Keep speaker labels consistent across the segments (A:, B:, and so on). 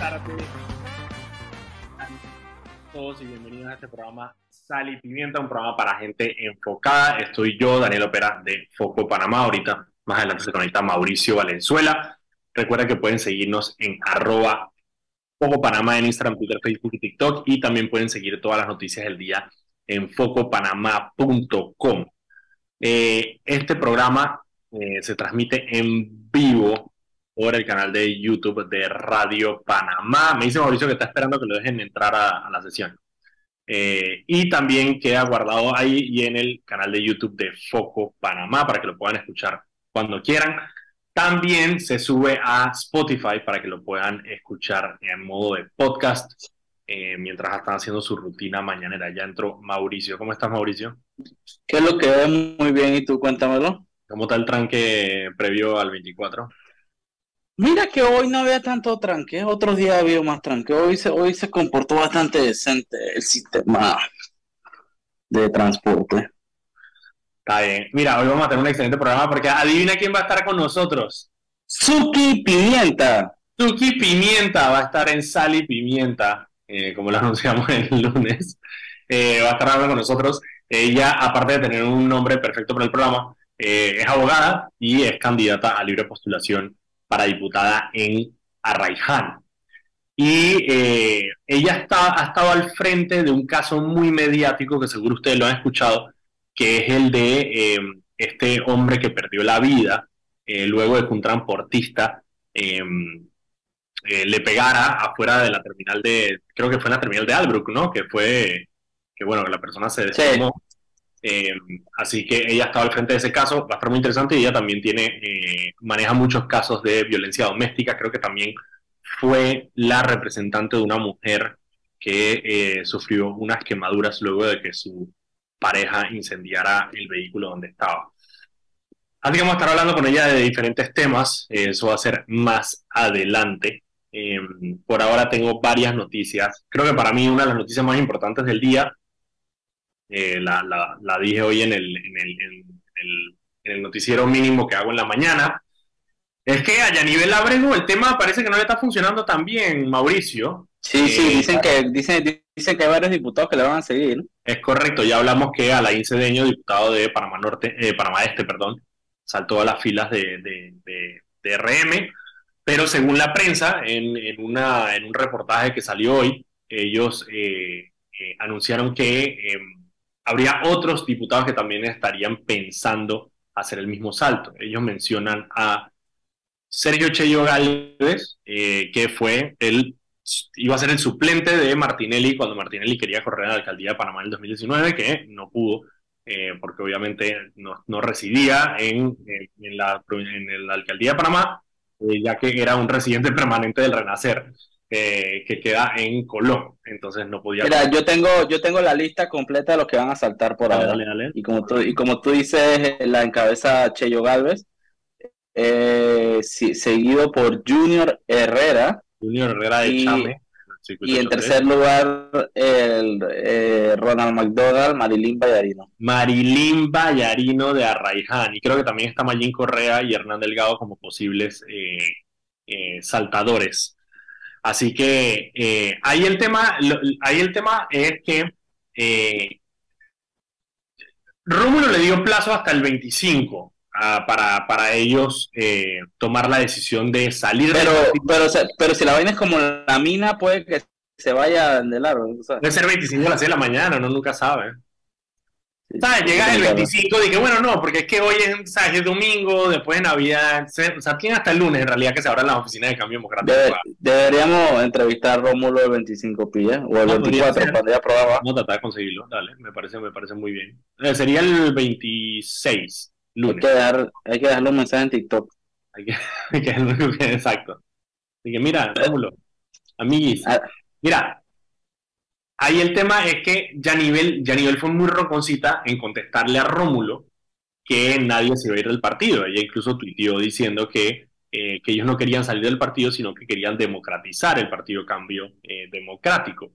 A: tardes todos y bienvenidos a este programa Sal y Pimienta, un programa para gente enfocada. Estoy yo, Daniel Opera de Foco Panamá. Ahorita más adelante se conecta Mauricio Valenzuela. Recuerda que pueden seguirnos en arroba Foco Panamá en Instagram, Twitter, Facebook y TikTok. Y también pueden seguir todas las noticias del día en focopanamá.com. Eh, este programa eh, se transmite en vivo por el canal de YouTube de Radio Panamá. Me dice Mauricio que está esperando que lo dejen entrar a, la sesión. Eh, y también queda guardado ahí y en el canal de YouTube de Foco Panamá para que lo puedan escuchar cuando quieran. También se sube a Spotify para que lo puedan escuchar en modo de podcast eh, mientras están haciendo su rutina mañanera. Ya entró Mauricio. ¿Cómo estás, Mauricio?
B: ¿Qué es lo que muy bien y tú cuéntamelo?
A: ¿Cómo está el tranque previo al 24?
B: Mira que hoy no había tanto tranque, otros días había más tranque. Hoy se, hoy se comportó bastante decente el sistema de transporte.
A: Está bien. Mira, hoy vamos a tener un excelente programa porque adivina quién va a estar con nosotros.
B: Suki Pimienta.
A: Suki Pimienta va a estar en Sal y Pimienta, eh, como lo anunciamos el lunes. Eh, va a estar hablando con nosotros. Ella, aparte de tener un nombre perfecto para el programa, eh, es abogada y es candidata a libre postulación para diputada en Arraiján. Y eh, ella está, ha estado al frente de un caso muy mediático que seguro ustedes lo han escuchado, que es el de em, este hombre que perdió la vida eh, luego de que un transportista em, eh, le pegara afuera de la terminal de, creo que fue en la terminal de Albrook, ¿no? Que fue, que bueno, que la persona se desplomó. Eh, así que ella estaba al frente de ese caso, va a estar muy interesante y ella también eh, maneja muchos casos de violencia doméstica, creo que también fue la representante de una mujer que eh, sufrió unas quemaduras luego de que su pareja incendiara el vehículo donde estaba. Así que vamos a estar hablando con ella de diferentes temas, eso va a ser más adelante. por ahora tengo varias noticias. Creo que para mí una de las noticias más importantes del día eh, la, la, dije hoy en el, en el, en, el, noticiero mínimo que hago en la mañana, es que a nivel Abrego el tema parece que no le está funcionando tan bien, Mauricio.
B: Sí, sí, eh, dicen que, dicen, dicen que hay varios diputados que le van a seguir.
A: Es correcto, ya hablamos que Alain Cedeño, diputado de Panamá Norte, eh, Panamá Este, perdón, saltó a las filas de, de, de, RM, pero según la prensa, en, en, una, en un reportaje que salió hoy, ellos anunciaron que em, habría otros diputados que también estarían pensando hacer el mismo salto. Ellos mencionan a Sergio Cheyo Gálvez, eh, que fue el, iba a ser el suplente de Martinelli cuando Martinelli quería correr a la alcaldía de Panamá en el 2019, que no pudo, eh, porque obviamente no, no residía en, en, la, en, alcaldía de Panamá, eh, ya que era un residente permanente del Renacer que queda en Colón. Entonces no podía.
B: Mira, yo tengo, yo tengo la lista completa de los que van a saltar por ahora. Y como tú, y como tú dices, la encabeza Cheyo Galvez, eh, seguido por Junior Herrera.
A: Junior Herrera de Chame.
B: Y en tercer lugar, el eh, Ronald McDonald, Marilyn Vallarino.
A: Marilyn Vallarino de Arraiján. Y creo que también está Mayín Correa y Hernán Delgado como posibles eh, saltadores. Así que eh, ahí, el tema, ahí el tema es que eh, Rómulo le dio plazo hasta el 25 ah, para, para ellos eh, tomar la decisión de salir.
B: Pero, pero, pero si la vaina es como la mina, puede que se vaya de largo.
A: Puede ser 25 a las 6 de la mañana, no nunca sabe. ¿Sabes? Llega el 25, dije, bueno, no, porque es que hoy es, ¿sabes? es domingo, después de Navidad, o sea, tiene hasta el lunes en realidad que se abran las oficinas de cambio democrático.
B: deberíamos entrevistar a Rómulo el 25 pilla, o el 24 cuando ya probaba.
A: Vamos a tratar de conseguirlo, dale, me parece, me parece muy bien. Eh, sería el 26, lunes.
B: Hay que, dejar, hay que dejarle un mensaje en TikTok.
A: Hay que, hay que exacto. Así que mira, Rómulo, amiguis, ah. mira, Ahí el tema es que Yanivel, nivel fue muy roconcita en contestarle a Rómulo que nadie se iba a ir del partido. Ella incluso tuiteó diciendo que, eh, que ellos no querían salir del partido, sino que querían democratizar el Partido Cambio eh, Democrático.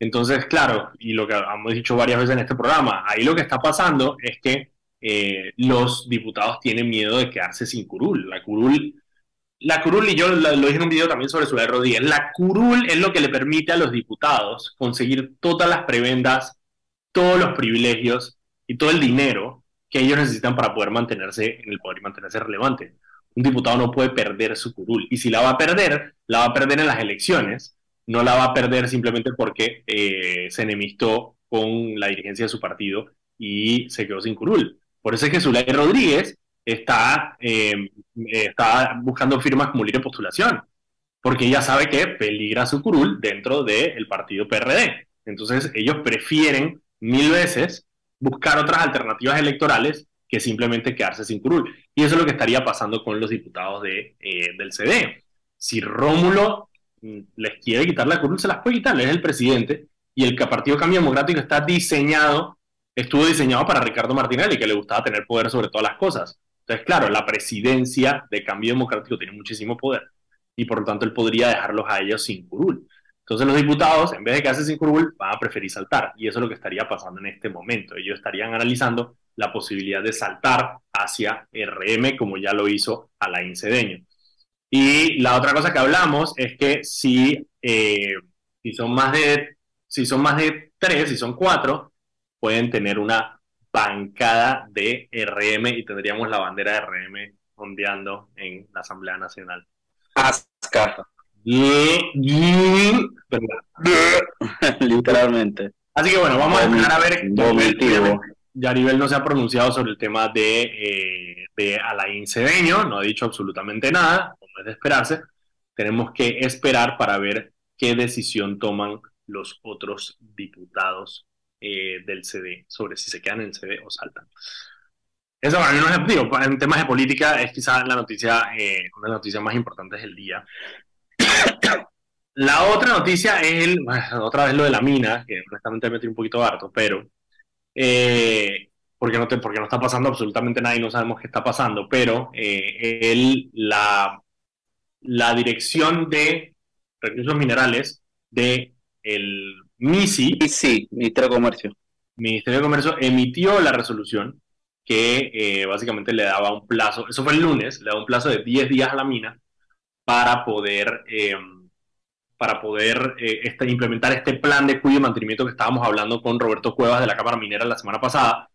A: Entonces, claro, y lo que hemos dicho varias veces en este programa, ahí lo que está pasando es que eh, los diputados tienen miedo de quedarse sin curul. La curul la curul, y yo lo, dije en un video también sobre su Rodríguez, la curul es lo que le permite a los diputados conseguir todas las prebendas, todos los privilegios y todo el dinero que ellos necesitan para poder mantenerse en el poder y mantenerse relevante. Un diputado no puede perder su curul, y si la va a perder, la va a perder en las elecciones, no la va a perder simplemente porque eh, se enemistó con la dirigencia de su partido y se quedó sin curul. Por eso es que Zulay Rodríguez está, eh, está buscando firmas como libre postulación, porque ella sabe que peligra su curul dentro del partido PRD. Entonces ellos prefieren mil veces buscar otras alternativas electorales que simplemente quedarse sin curul. Y eso es lo que estaría pasando con los diputados de, eh, del CD. Si Rómulo mm, les quiere quitar la curul, se las puede quitar, es el presidente, y el Partido Cambio Democrático está diseñado, estuvo diseñado para Ricardo Martinelli, que le gustaba tener poder sobre todas las cosas. Entonces, claro, la presidencia de Cambio Democrático tiene muchísimo poder y por lo tanto él podría dejarlos a ellos sin curul. Entonces los diputados, en vez de quedarse sin curul, van a preferir saltar y eso es lo que estaría pasando en este momento. Ellos estarían analizando la posibilidad de saltar hacia RM como ya lo hizo Alain Cedeño. Y la otra cosa que hablamos es que si, eh, si, son más de, si son más de tres, si son cuatro, pueden tener una bancada de RM y tendríamos la bandera de RM ondeando en la Asamblea Nacional.
B: Asca. Literalmente.
A: Así que bueno, vamos a esperar a ver. Yaribel no se ha pronunciado sobre el tema de, eh, de Alain Cedeño, no ha dicho absolutamente nada, no es de esperarse. Tenemos que esperar para ver qué decisión toman los otros diputados eh, del CD, sobre si se quedan en el CD o saltan. Eso para mí no es, digo, en temas de política es quizás la noticia, eh, una de las noticias más importantes del día. la otra noticia es el, otra vez lo de la mina, que honestamente me tiene un poquito harto, pero eh, porque, no te, porque no está pasando absolutamente nada y no sabemos qué está pasando, pero el, la, la dirección de recursos minerales de el MISI,
B: sí, Ministerio de Comercio.
A: Ministerio de Comercio emitió la resolución que eh, básicamente le daba un plazo, eso fue el lunes, le daba un plazo de 10 días a la mina para poder, eh, para poder eh, este, implementar este plan de cuidado y mantenimiento que estábamos hablando con Roberto Cuevas de la Cámara Minera la semana pasada,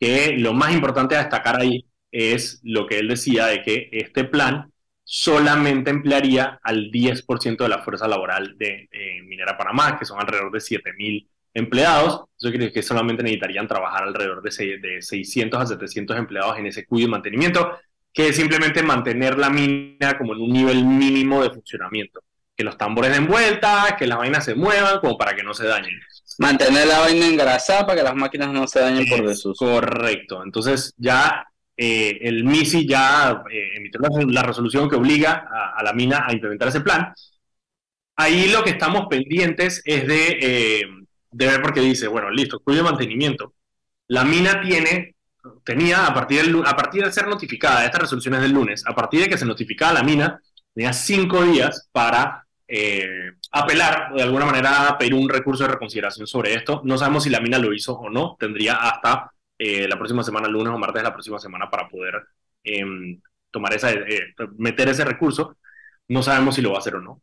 A: que lo más importante a destacar ahí es lo que él decía de que este plan solamente emplearía al 10% de la fuerza laboral de Minera Panamá, que son alrededor de 7.000 empleados. Eso quiere decir que solamente necesitarían trabajar alrededor de, de 600 a 700 empleados en ese cuidado y mantenimiento, que es simplemente mantener la mina como en un nivel mínimo de funcionamiento. Que los tambores den vuelta, que las vainas se muevan, como para que no se dañen.
B: Mantener la vaina engrasada para que las máquinas no se dañen por desuso.
A: Correcto. Entonces ya eh, el MISI ya eh, emitió la, resolución que obliga a, la mina a implementar ese plan. Ahí lo que estamos pendientes es de, eh, de ver porque dice, bueno, listo, cuyo mantenimiento. La mina tiene, tenía a partir, del, a partir de ser notificada, estas resoluciones del lunes, a partir de que se notificaba la mina, tenía cinco días para apelar, de alguna manera, pedir un recurso de reconsideración sobre esto. No sabemos si la mina lo hizo o no, tendría hasta eh, la próxima semana, lunes o martes de la próxima semana, para poder em, tomar esa, eh, meter ese recurso. No sabemos si lo va a hacer o no.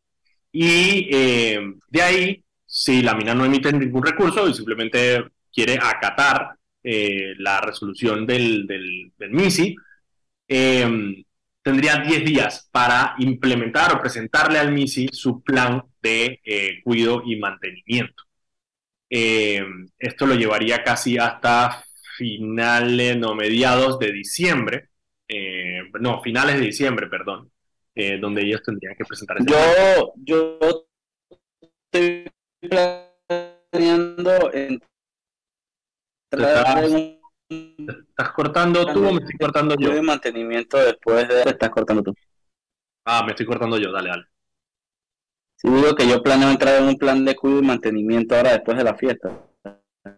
A: Y em, de ahí, si la mina no emite ningún recurso y simplemente quiere acatar eh, la resolución del, del, del MISI, em, tendría 10 días para implementar o presentarle al MISI su plan de cuidado y mantenimiento. esto lo llevaría casi hasta finales, no, mediados de diciembre, eh, no, finales de diciembre, perdón, eh, donde ellos tendrían que presentar ese
B: Yo, yo estoy planeando
A: estás, cortando tú o me estoy cortando yo?
B: de mantenimiento después de... estás cortando tú.
A: Ah, me estoy cortando yo, dale, dale.
B: Sí, digo que yo planeo entrar en un plan de cuidado y mantenimiento ahora después de la fiesta.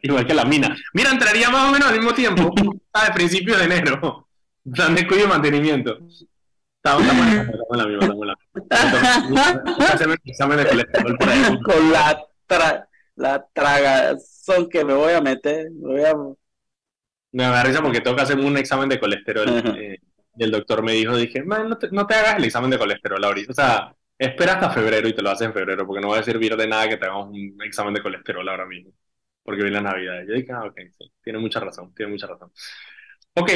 A: Igual que la mina. Mira, entraría más o menos al mismo tiempo, a principios de enero. Plan de cuidado y mantenimiento. Estamos, en la misma, estamos
B: en la misma. Con la, tra la tragazón que me voy a meter. Me voy a...
A: Me da risa porque tengo que hacer un examen de colesterol. Eh, Y el doctor me dijo, dije, no te, no te hagas el examen de colesterol ahorita. O sea, espera hasta febrero y te lo haces en febrero, porque no va a servir de nada que te hagamos un examen de colesterol ahora mismo, porque viene la Navidad. Yo dije, ah, ok, sí, tiene mucha razón, tiene mucha razón. Ok.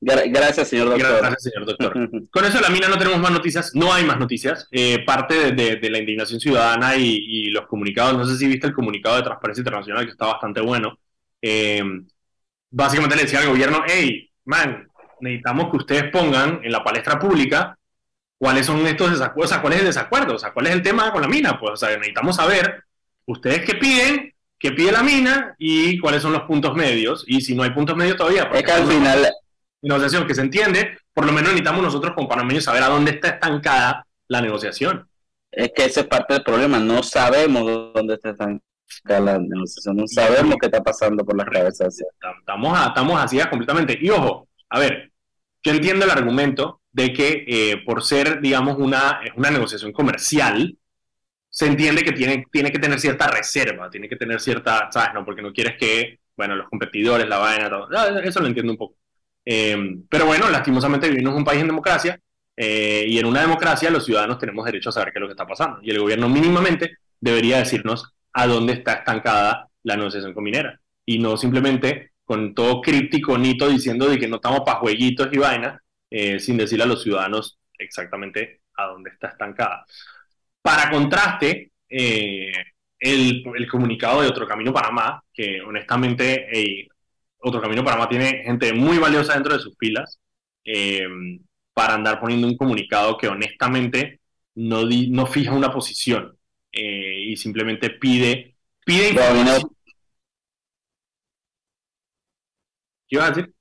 B: Gracias, señor doctor.
A: Gracias, señor doctor. Con eso la mina no tenemos más noticias, no hay más noticias. Eh, parte de, la indignación ciudadana y, los comunicados, no sé si viste el comunicado de Transparencia Internacional, que está bastante bueno. Eh, básicamente le decía al gobierno, hey, man, necesitamos que ustedes pongan en la palestra pública cuáles son estos desacuerdos, o sea, cuál es el desacuerdo, o sea, cuál es el tema con la mina, pues, o sea, necesitamos saber ustedes qué piden, qué pide la mina y cuáles son los puntos medios, y si no hay puntos medios todavía,
B: es que al final...
A: Negociación que se entiende, por lo menos necesitamos nosotros como panameños saber a dónde está estancada la negociación.
B: Es que ese es parte del problema, no sabemos dónde está estancada la negociación, no sabemos qué está pasando por las cabezas.
A: Estamos, estamos así completamente. Y ojo, a ver, yo entiendo el argumento de que eh, por ser, digamos, una, una negociación comercial, se entiende que tiene, tiene que tener cierta reserva, tiene que tener cierta, ¿sabes? No, porque no quieres que, bueno, los competidores, la vaina, todo. Eso lo entiendo un poco. Em, pero bueno, lastimosamente vivimos en un país en democracia eh, y en una democracia los ciudadanos tenemos derecho a saber qué es lo que está pasando. Y el gobierno mínimamente debería decirnos a dónde está estancada la negociación con minera. Y no simplemente con todo críptico, nito, diciendo de que no estamos para jueguitos y vainas, eh, sin decirle a los ciudadanos exactamente a dónde está estancada. Para contraste, eh, el, el, comunicado de Otro Camino Panamá, que honestamente eh, Otro Camino Panamá tiene gente muy valiosa dentro de sus filas, para andar poniendo un comunicado que honestamente no, no fija una posición y simplemente pide, pide información. ¿Qué ibas a decir?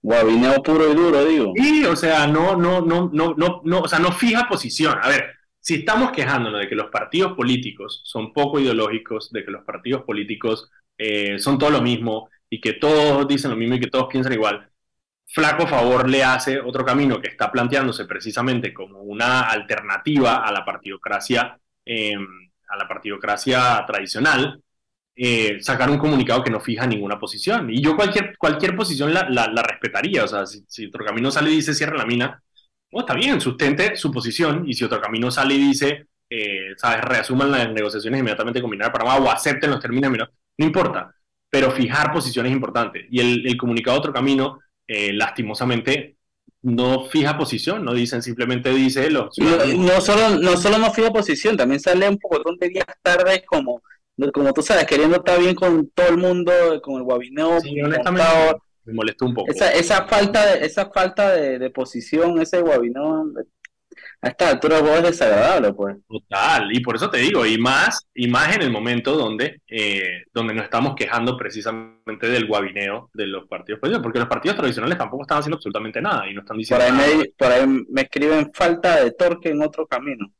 B: Guabineo puro y duro, digo.
A: Sí, o sea, no, no, no, no, no, no, o sea, no fija posición. A ver, si estamos quejándonos de que los partidos políticos son poco ideológicos, de que los partidos políticos eh, son todo lo mismo y que todos dicen lo mismo y que todos piensan igual, flaco favor le hace otro camino que está planteándose precisamente como una alternativa a la partidocracia, em, a la partidocracia tradicional, eh, sacar un comunicado que no fija ninguna posición. Y yo cualquier, cualquier posición la, la, respetaría. O sea, si, otro camino sale y dice cierra la mina, oh, está bien, sustente su posición. Y si otro camino sale y dice, eh, ¿sabes? Reasuman las negociaciones inmediatamente con Minar Panamá o acepten los términos de no importa. Pero fijar posiciones es importante. Y el, el comunicado otro camino, eh, lastimosamente, no fija posición, no dicen, simplemente dice
B: lo. No, solo, no solo no fija posición, también sale un poco de días tarde como como tú sabes, queriendo estar bien con todo el mundo, con el guabineo.
A: Sí, honestamente, me molestó un poco.
B: Esa, esa falta, de, esa falta de, posición, ese guabineo, a esta altura es desagradable, pues.
A: Total, y por eso te digo, y más, y más en el momento donde, eh, donde nos estamos quejando precisamente del guabineo de los partidos políticos, porque los partidos tradicionales tampoco están haciendo absolutamente nada y no están diciendo
B: por ahí Me, por ahí me escriben falta de torque en otro camino.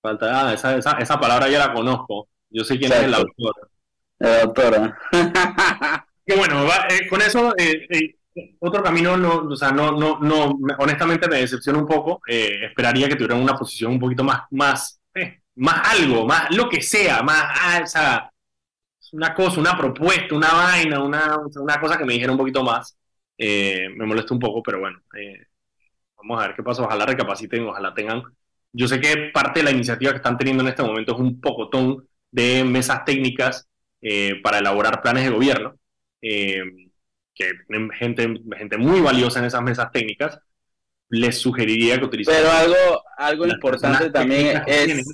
A: Falta, ah, esa, esa, esa palabra ya la conozco. Yo sé quién es el autor.
B: La autora.
A: que bueno, eh, con eso, eh, eh, otro camino, no, o sea, no, no, no, honestamente me decepciona un poco. esperaría que tuvieran una posición un poquito más, más, más algo, más lo que sea, más, ah, o sea, una cosa, una propuesta, una vaina, una, una cosa que me dijera un poquito más. me molesta un poco, pero bueno, vamos a ver qué pasa. Ojalá recapaciten, ojalá tengan. Yo sé que parte de la iniciativa que están teniendo en este momento es un pocotón de mesas técnicas eh, para elaborar planes de gobierno, eh, que tienen gente, gente muy valiosa en esas mesas técnicas, les sugeriría que utilicen...
B: Pero algo, algo importante también es,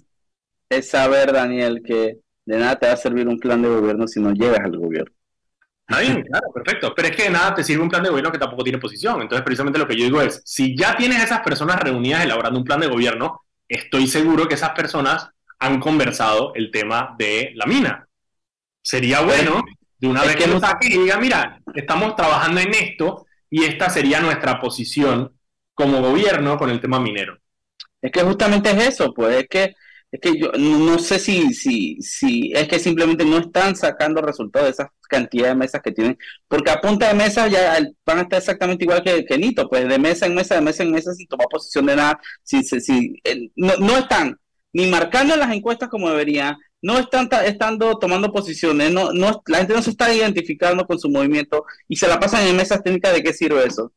B: es saber, Daniel, que de nada te va a servir un plan de gobierno si no llegas al gobierno.
A: Está bien, claro, perfecto. Pero es que de nada te sirve un plan de gobierno que tampoco tiene posición. Entonces, precisamente lo que yo digo es, si ya tienes esas personas reunidas elaborando un plan de gobierno, estoy seguro que esas personas han conversado el tema de la mina. Sería bueno de una vez que lo saque y diga, mira, estamos trabajando en esto y esta sería nuestra posición como gobierno con el tema minero.
B: Es que justamente es eso, pues es que es que yo no sé si, si, si es que simplemente no están sacando resultados de esa cantidad de mesas que tienen, porque a punta de mesa ya van a estar exactamente igual que, que Nito, pues de mesa en mesa, de mesa en mesa, sin tomar posición de nada, si, si, no, no están ni marcando en las encuestas como deberían, no están estando tomando posiciones, no, no, la gente no se está identificando con su movimiento y se la pasan en mesas técnicas, ¿de qué sirve eso?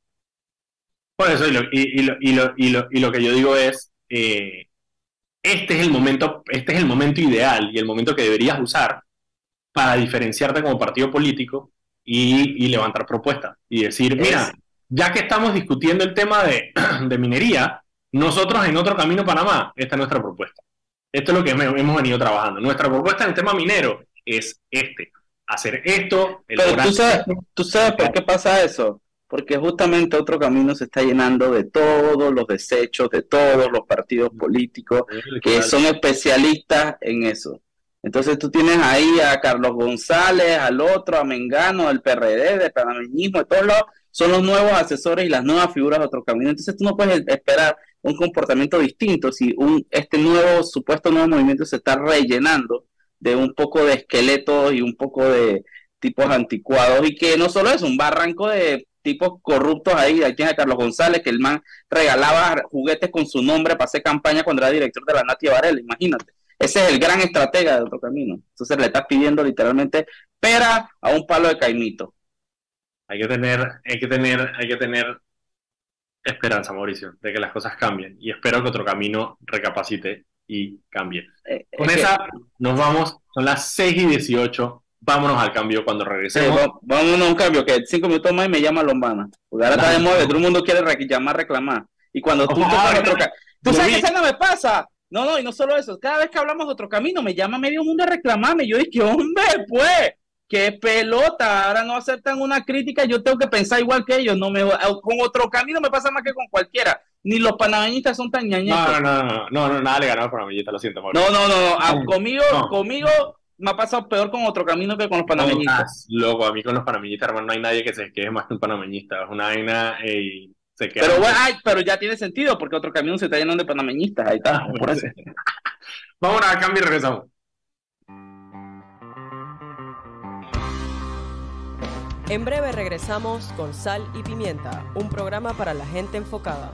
A: Por eso, y lo, y, lo, y lo, y lo, y lo que yo digo es, eh, este es el momento, este es el momento ideal y el momento que deberías usar para diferenciarte como partido político y, levantar propuestas y decir, mira, ya que estamos discutiendo el tema de, de, minería, nosotros en otro camino Panamá, esta es nuestra propuesta. Esto es lo que hemos venido trabajando. Nuestra propuesta en el tema minero es este, hacer esto.
B: Pero tú sabes, tú sabes por qué pasa eso porque justamente otro camino se está llenando de todos los desechos de todos los partidos políticos que son especialistas en eso. Entonces tú tienes ahí a Carlos González, al otro, a Mengano, al PRD, de panameñismo, de todos lados, son los nuevos asesores y las nuevas figuras de otro camino. Entonces tú no puedes esperar un comportamiento distinto si un, este nuevo, supuesto nuevo movimiento se está rellenando de un poco de esqueletos y un poco de tipos anticuados y que no solo es un barranco de tipos corruptos ahí, tiene a Carlos González, que el man regalaba juguetes con su nombre para hacer campaña cuando era director de la Natia Varela, imagínate. Ese es el gran estratega de otro camino. Entonces le estás pidiendo literalmente pera a un palo de caimito.
A: Hay que tener, hay que tener, hay que tener esperanza, Mauricio, de que las cosas cambien. Y espero que otro camino recapacite y cambie. Eh, Con esa nos vamos, son las 6 y 18 vámonos al cambio cuando regresemos.
B: vámonos a un cambio, que cinco minutos más y me llama Lombana. Porque ahora está de moda, todo el mundo quiere llamar, reclamar. Y cuando tú tocas otro camino, tú sabes que eso no me pasa. No, no, y no solo eso, cada vez que hablamos de otro camino, me llama medio mundo a reclamarme. Yo dije, hombre, pues, qué pelota, ahora no aceptan una crítica, yo tengo que pensar igual que ellos. No me, con otro camino me pasa más que con cualquiera. Ni los panameñistas son tan ñañitos.
A: No, no, no, no, no, nada le ganó a los panameñistas, lo siento.
B: No, no, no, conmigo, conmigo me ha pasado peor con otro camino que con los panameñistas.
A: Loco, a mí con los panameñistas, hermano, no hay nadie que se queje más que un panameñista. Es una vaina y se queda.
B: Pero bueno, pero ya tiene sentido porque otro camino se está llenando de panameñistas. Ahí está, ah, por eso.
A: Vamos a cambio y regresamos.
C: En breve regresamos con Sal y Pimienta, un programa para la gente enfocada.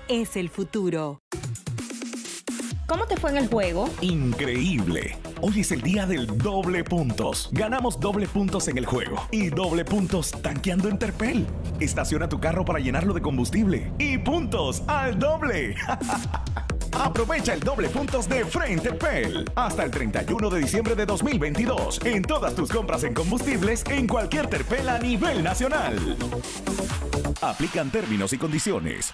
D: es el futuro.
C: ¿Cómo te fue en el juego?
E: Increíble. Hoy es el día del doble puntos. Ganamos doble puntos en el juego y doble puntos tanqueando en Terpel. Estaciona tu carro para llenarlo de combustible y puntos al doble. Aprovecha el doble puntos de Frente Pel hasta el 31 de diciembre de 2022 en todas tus compras en combustibles en cualquier Terpel a nivel nacional. Aplican términos y condiciones.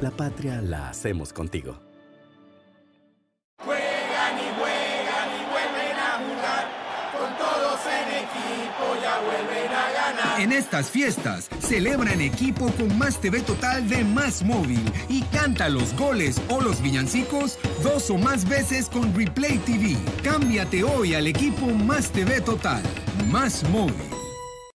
F: La patria la hacemos contigo.
G: Juegan y juegan y vuelven a jugar. Con todos en equipo ya vuelven a ganar. En estas fiestas, celebra en equipo con Más TV Total de Más Móvil y canta los goles o los villancicos dos o más veces con Replay TV. Cámbiate hoy al equipo Más TV Total. Más Móvil.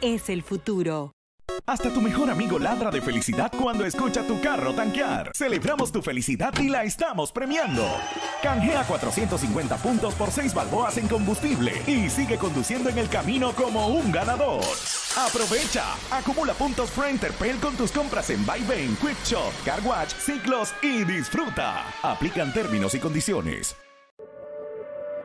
D: es el futuro.
E: Hasta tu mejor amigo ladra de felicidad cuando escucha tu carro tanquear. Celebramos tu felicidad y la estamos premiando. Canjea 450 puntos por 6 balboas en combustible y sigue conduciendo en el camino como un ganador. Aprovecha, acumula puntos Interpel con tus compras en Buybain, Quick Shop, Car Watch, Ciclos y disfruta. Aplican términos y condiciones.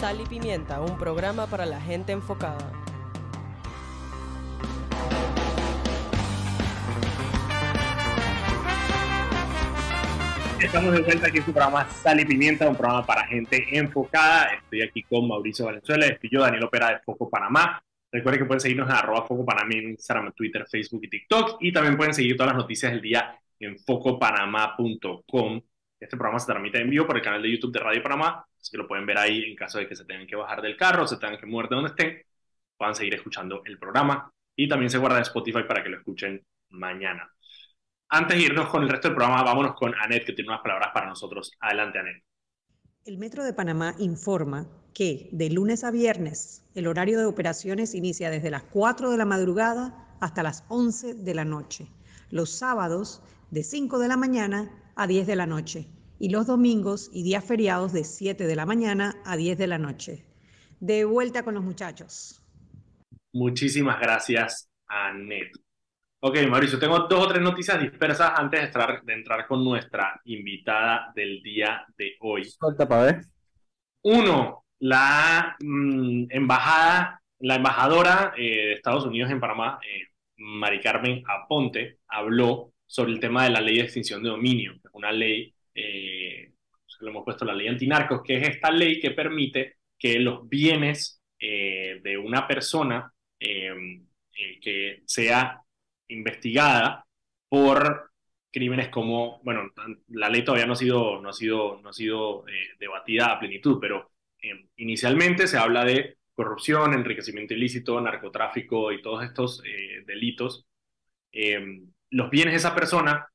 C: Sal y Pimienta, un programa para la gente enfocada.
A: Estamos de vuelta aquí en su programa Sal y Pimienta, un programa para gente enfocada. Estoy aquí con Mauricio Valenzuela, estoy yo, Daniel Opera de Foco Panamá. Recuerden que pueden seguirnos en arroba Foco Panamá en Instagram, Twitter, Facebook y TikTok. Y también pueden seguir todas las noticias del día en focopanamá.com. Este programa se transmite en vivo por el canal de YouTube de Radio Panamá Así que lo pueden ver ahí en caso de que se tengan que bajar del carro, se tengan que mover de donde estén, puedan seguir escuchando el programa. Y también se guarda en Spotify para que lo escuchen mañana. Antes de irnos con el resto del programa, vámonos con Anet, que tiene unas palabras para nosotros. Adelante, Anet.
H: El Metro de Panamá informa que de lunes a viernes el horario de operaciones inicia desde las 4 de la madrugada hasta las 11 de la noche. Los sábados de 5 de la mañana a 10 de la noche y los domingos y días feriados de 7 de la mañana a 10 de la noche. De vuelta con los muchachos.
A: Muchísimas gracias, Anet. Ok, Mauricio, tengo dos o tres noticias dispersas antes de entrar, de entrar con nuestra invitada del día de hoy.
B: Suelta para ver.
A: Uno, la mm, embajada, la embajadora eh, de Estados Unidos en Panamá, eh, Mari Carmen Aponte, habló sobre el tema de la ley de extinción de dominio, que es una ley eh, le hemos puesto la ley antinarcos, que es esta ley que permite que los bienes eh, de una persona eh, eh, que sea investigada por crímenes como, bueno, la ley todavía no ha sido, no ha sido, no ha sido debatida a plenitud, pero inicialmente se habla de corrupción, enriquecimiento ilícito, narcotráfico y todos estos delitos. Los bienes de esa persona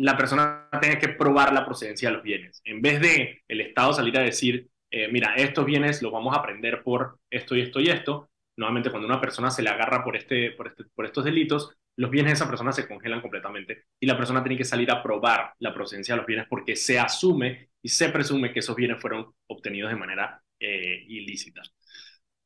A: la persona tenga que probar la procedencia de los bienes. En vez de el Estado salir a decir, eh, mira, estos bienes los vamos a aprender por esto y esto y esto, nuevamente cuando una persona se le agarra por, este, por, este, por estos delitos, los bienes de esa persona se congelan completamente y la persona tiene que salir a probar la procedencia de los bienes porque se asume y se presume que esos bienes fueron obtenidos de manera eh, ilícita.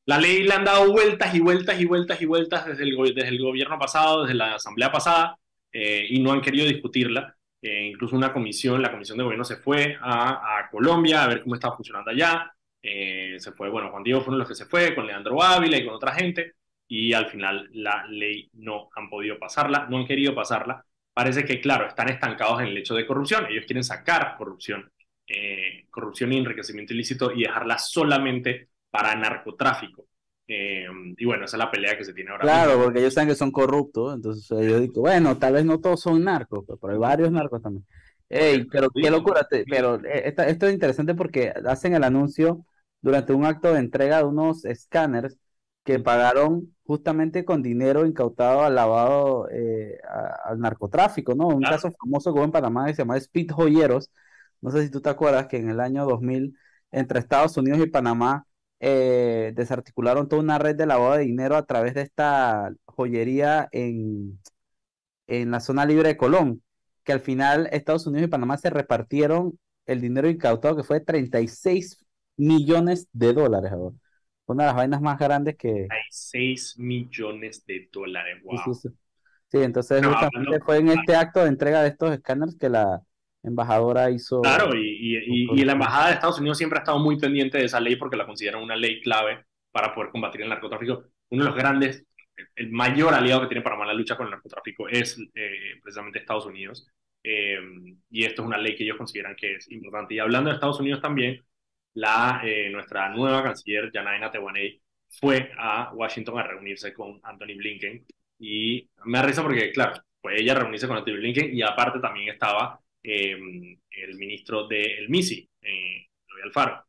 A: La ley le han dado vueltas y vueltas y vueltas y vueltas desde el, desde el gobierno pasado, desde la asamblea pasada, eh, y no han querido discutirla. Eh, incluso una comisión, la comisión de gobierno se fue a, Colombia a ver cómo estaba funcionando allá. Eh, se fue, bueno, Juan Diego fue uno de los que se fue, con Leandro Ávila y con otra gente, y al final la ley no han podido pasarla, no han querido pasarla. Parece que, claro, están estancados en el hecho de corrupción. Ellos quieren sacar corrupción, eh, corrupción y enriquecimiento ilícito y dejarla solamente para narcotráfico. Eh, y bueno, esa es la pelea que se tiene ahora.
B: Claro, porque ellos saben que son corruptos, entonces yo digo, bueno, tal vez no todos son narcos, pero hay varios narcos también. Ey, pero qué locura, pero eh, esto es interesante porque hacen el anuncio durante un acto de entrega de unos escáneres que pagaron justamente con dinero incautado al lavado, eh, al narcotráfico, ¿no? Un caso famoso que hubo en Panamá que se llama Speed Joyeros. No sé si tú te acuerdas que en el año 2000, entre Estados Unidos y Panamá, eh, desarticularon toda una red de lavado de dinero a través de esta joyería en, en la zona libre de Colón, que al final Estados Unidos y Panamá se repartieron el dinero incautado, que fue 36 millones de dólares. Una de las vainas más grandes que...
A: 36 millones de dólares, wow.
B: Sí, entonces justamente fue en este acto de entrega de estos escáneres que la embajadora hizo...
A: Claro, y, y, la embajada de Estados Unidos siempre ha estado muy pendiente de esa ley porque la consideran una ley clave para poder combatir el narcotráfico. Uno de los grandes, el mayor aliado que tiene para la lucha con el narcotráfico es eh, precisamente Estados Unidos. Eh, y esto es una ley que ellos consideran que es importante. Y hablando de Estados Unidos también, la, eh, nuestra nueva canciller, Janaina Tewaney, fue a Washington a reunirse con Anthony Blinken. Y me da risa porque, claro, fue ella reunirse con Anthony Blinken y aparte también estaba em, el ministro del MISI, eh, Eloy Alfaro.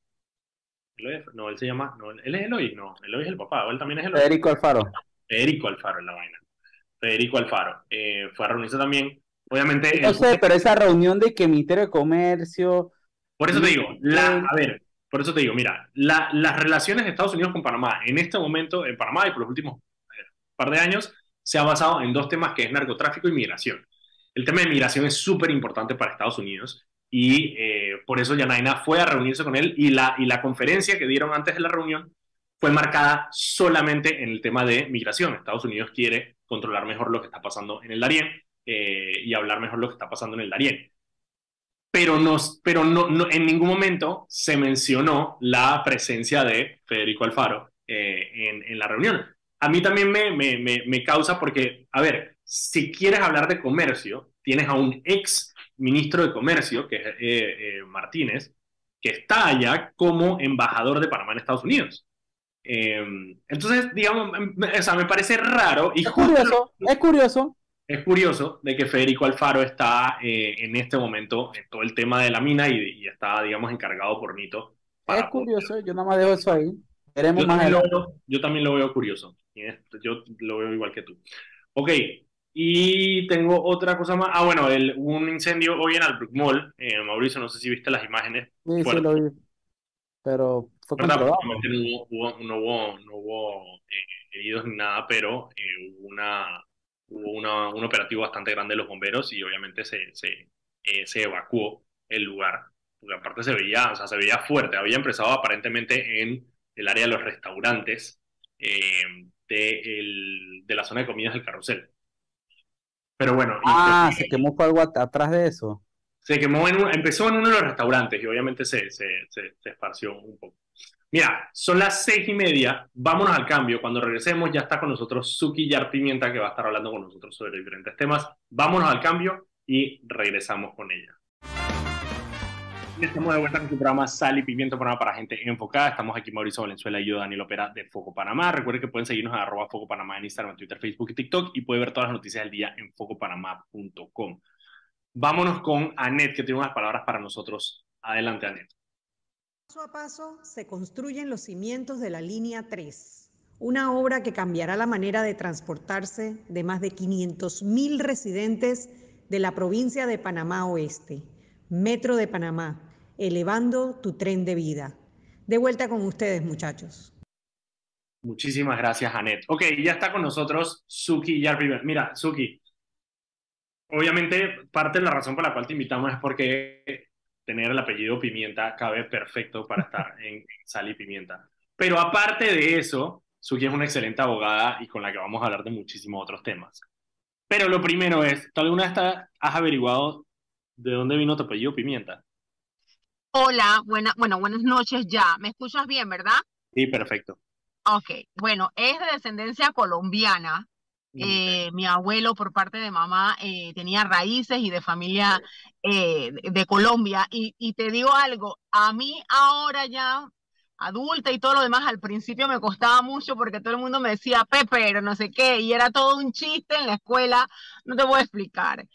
A: no, él se llama, no, él es Eloy, no, Eloy es el papá, él también es Eloy.
B: Federico Alfaro.
A: Federico Alfaro en la vaina. Federico Alfaro. Eh, fue a reunirse también. Obviamente.
B: No sé, pero esa reunión de que Ministerio de Comercio.
A: Por eso te digo, la, a ver, por eso te digo, mira, las relaciones de Estados Unidos con Panamá en este momento, en Panamá y por los últimos par de años, se ha basado en dos temas que es narcotráfico y migración. El tema de migración es súper importante para Estados Unidos y eh, por eso Yanaina fue a reunirse con él y la, y la conferencia que dieron antes de la reunión fue marcada solamente en el tema de migración. Estados Unidos quiere controlar mejor lo que está pasando en el Darién eh, y hablar mejor lo que está pasando en el Darién pero, no, pero no, en ningún momento se mencionó la presencia de Federico Alfaro eh, en, la reunión. A mí también me, me, me, causa porque, a ver, si quieres hablar de comercio, tienes a un ex ministro de Comercio, que es eh, eh, Martínez, que está allá como embajador de Panamá en Estados Unidos. entonces, digamos, o sea, me parece raro. Y
B: es curioso, es curioso,
A: es curioso de que Federico Alfaro está eh, en este momento en todo el tema de la mina y, está, digamos, encargado por Nito.
B: Es curioso, yo nada más dejo eso ahí.
A: Yo,
B: más
A: también lo, yo también lo veo curioso. Yo lo veo igual que tú. Ok, y tengo otra cosa más. Ah, bueno, el, un incendio hoy en Albrook Mall. Eh, Mauricio, no sé si viste las imágenes.
B: Sí, sí lo vi. Pero fue controlado.
A: No hubo, no hubo, no hubo eh, heridos ni nada, pero hubo una hubo una, un operativo bastante grande de los bomberos y obviamente se, se, eh, se evacuó el lugar, porque aparte se veía, o sea, se veía fuerte, había empezado aparentemente en el área de los restaurantes eh, de, el, de, la zona de comidas del carrusel. Pero bueno.
B: Ah, se quemó algo atrás de eso.
A: Se quemó en empezó en uno de los restaurantes y obviamente se, se, se, se esparció un poco. Mira, son las seis y media, vámonos al cambio. Cuando regresemos ya está con nosotros Suki Yar Pimienta que va a estar hablando con nosotros sobre diferentes temas. Vámonos al cambio y regresamos con ella. Estamos de vuelta con su programa Sal y Pimienta, programa para gente enfocada. Estamos aquí Mauricio Valenzuela y yo, Daniel Opera de Foco Panamá. Recuerden que pueden seguirnos en arroba Foco Panamá en Instagram, Twitter, Facebook y TikTok y pueden ver todas las noticias del día en focopanamá.com. Vámonos con Anet, que tiene unas palabras para nosotros. Adelante, Anet.
H: Paso a paso se construyen los cimientos de la línea 3, una obra que cambiará la manera de transportarse de más de 500.000 residentes de la provincia de Panamá Oeste, Metro de Panamá, elevando tu tren de vida. De vuelta con ustedes, muchachos.
A: Muchísimas gracias, Anet. Ok, ya está con nosotros Suki Yarriver. Mira, Suki, obviamente parte de la razón por la cual te invitamos es porque tener el apellido Pimienta cabe perfecto para estar en, Sal y Pimienta. Pero aparte de eso, Suki es una excelente abogada y con la que vamos a hablar de muchísimos otros temas. Pero lo primero es, ¿tú alguna vez has averiguado de dónde vino tu apellido Pimienta?
I: Hola, buena, bueno, buenas noches ya. ¿Me escuchas bien, verdad?
A: Sí, perfecto.
I: Ok, bueno, es de descendencia colombiana. Eh, mi abuelo por parte de mamá eh, tenía raíces y de familia eh, de Colombia. Y, y, te digo algo, a mí ahora ya adulta y todo lo demás, al principio me costaba mucho porque todo el mundo me decía Pepe, no sé qué, y era todo un chiste en la escuela, no te voy a explicar.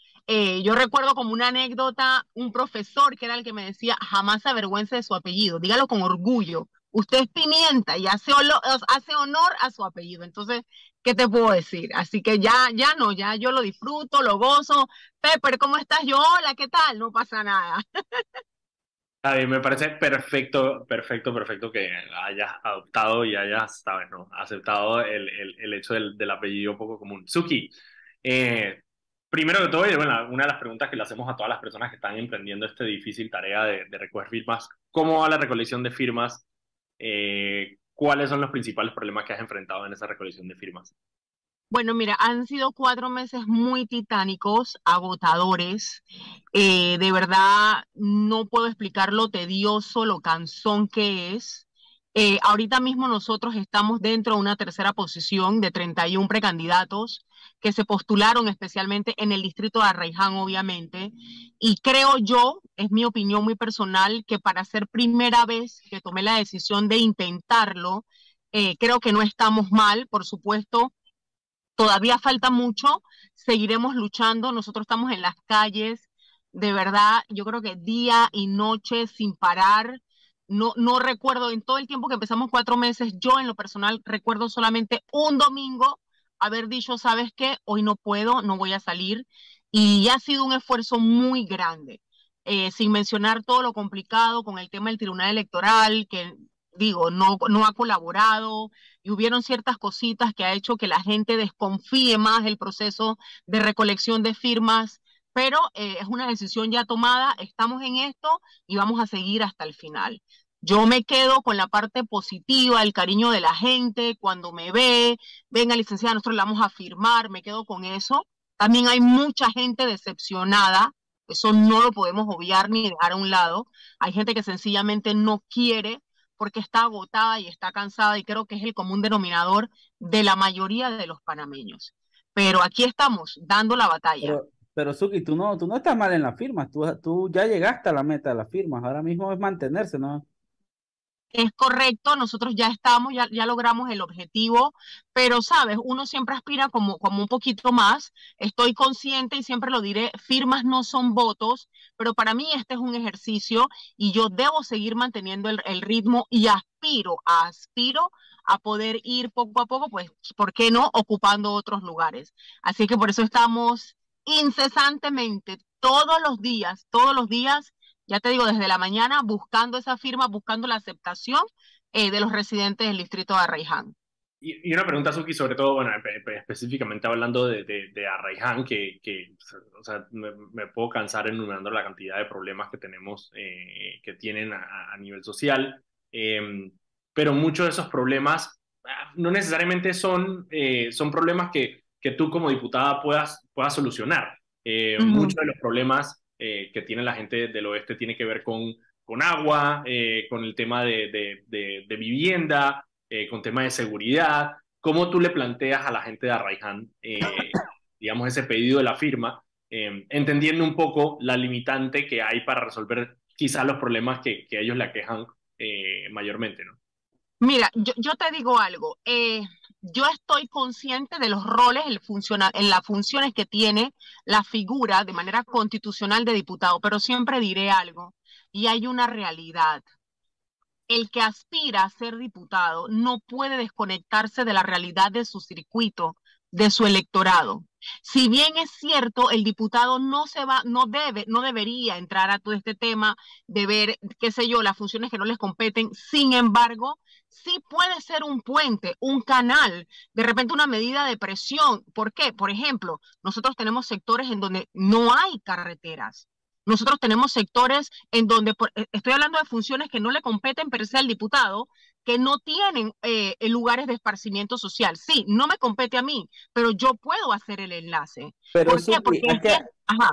I: Yo recuerdo como una anécdota, un profesor que era el que me decía, jamás se avergüence de su apellido, dígalo con orgullo, usted es pimienta y hace, hace honor a su apellido. Entonces, ¿qué te puedo decir? Así que ya, ya no, ya yo lo disfruto, lo gozo. Pepper, ¿cómo estás? Yo, hola, ¿qué tal? No pasa nada.
A: A mí me parece perfecto, perfecto, perfecto que hayas adoptado y hayas, sabes, aceptado el, el, el hecho del, del, apellido poco común. Suki, eh, primero de todo, bueno, una de las preguntas que le hacemos a todas las personas que están emprendiendo esta difícil tarea de, de recoger firmas, ¿cómo va la recolección de firmas? Eh, ¿Cuáles son los principales problemas que has enfrentado en esa recolección de firmas?
I: Bueno, mira, han sido cuatro meses muy titánicos, agotadores. Eh, de verdad, no puedo explicar lo tedioso, lo cansón que es. Eh, ahorita mismo nosotros estamos dentro de una tercera posición de 31 precandidatos que se postularon especialmente en el distrito de Arraiján, obviamente. Y creo yo, es mi opinión muy personal, que para ser primera vez que tomé la decisión de intentarlo, eh, creo que no estamos mal, por supuesto Todavía falta mucho, seguiremos luchando, nosotros estamos en las calles, de verdad, yo creo que día y noche sin parar. No, no recuerdo, en todo el tiempo que empezamos cuatro meses, yo en lo personal recuerdo solamente un domingo haber dicho, sabes qué, hoy no puedo, no voy a salir. Y ha sido un esfuerzo muy grande, eh, sin mencionar todo lo complicado con el tema del Tribunal Electoral, que digo, no, ha colaborado y hubieron ciertas cositas que ha hecho que la gente desconfíe más del proceso de recolección de firmas, pero eh, es una decisión ya tomada, estamos en esto y vamos a seguir hasta el final. Yo me quedo con la parte positiva, el cariño de la gente, cuando me ve, venga licenciada, nosotros la vamos a firmar, me quedo con eso. También hay mucha gente decepcionada, eso no lo podemos obviar ni dejar a un lado. Hay gente que sencillamente no quiere porque está agotada y está cansada y creo que es el común denominador de la mayoría de los panameños. Pero aquí estamos dando la batalla.
B: Pero, pero Suki, tú no, tú no estás mal en las firmas, tú, tú ya llegaste a la meta de las firmas, ahora mismo es mantenerse, ¿no?
I: Es correcto, nosotros ya estamos, ya, ya logramos el objetivo, pero sabes, uno siempre aspira como, como un poquito más, estoy consciente y siempre lo diré, firmas no son votos, pero para mí este es un ejercicio y yo debo seguir manteniendo el, el ritmo y aspiro, aspiro a poder ir poco a poco, pues, ¿por qué no? Ocupando otros lugares. Así que por eso estamos incesantemente, todos los días, todos los días, ya te digo, desde la mañana buscando esa firma, buscando la aceptación eh, de los residentes del distrito de Arraiján.
A: Y, una pregunta, Suki, sobre todo, bueno, específicamente hablando de, de, Arraiján, que, que o sea, me, puedo cansar enumerando la cantidad de problemas que tenemos, eh, que tienen a, nivel social, em, pero muchos de esos problemas ah, no necesariamente son, eh, son problemas que, que tú como diputada puedas, puedas solucionar. Muchos de los problemas eh, que tiene la gente del oeste tiene que ver con, con agua, eh, con el tema de, de, vivienda, eh, con tema de seguridad. ¿Cómo tú le planteas a la gente de Arraiján, digamos, ese pedido de la firma, entendiendo un poco la limitante que hay para resolver quizás los problemas que, que ellos le aquejan mayormente, ¿no?
I: Mira, yo, te digo algo yo estoy consciente de los roles, el en las funciones que tiene la figura de manera constitucional de diputado, pero siempre diré algo, y hay una realidad. El que aspira a ser diputado no puede desconectarse de la realidad de su circuito, de su electorado. Si bien es cierto, el diputado no se va, no debe, no debería entrar a todo este tema de ver, qué sé yo, las funciones que no les competen. Sin embargo, sí puede ser un puente, un canal, de repente una medida de presión. ¿Por qué? Por ejemplo, nosotros tenemos sectores en donde no hay carreteras. Nosotros tenemos sectores en donde, eh, estoy hablando de funciones que no le competen per se al diputado, que no tienen eh, lugares de esparcimiento social. Sí, no me compete a mí, pero yo puedo hacer el enlace.
B: Pero ¿Por qué? Porque es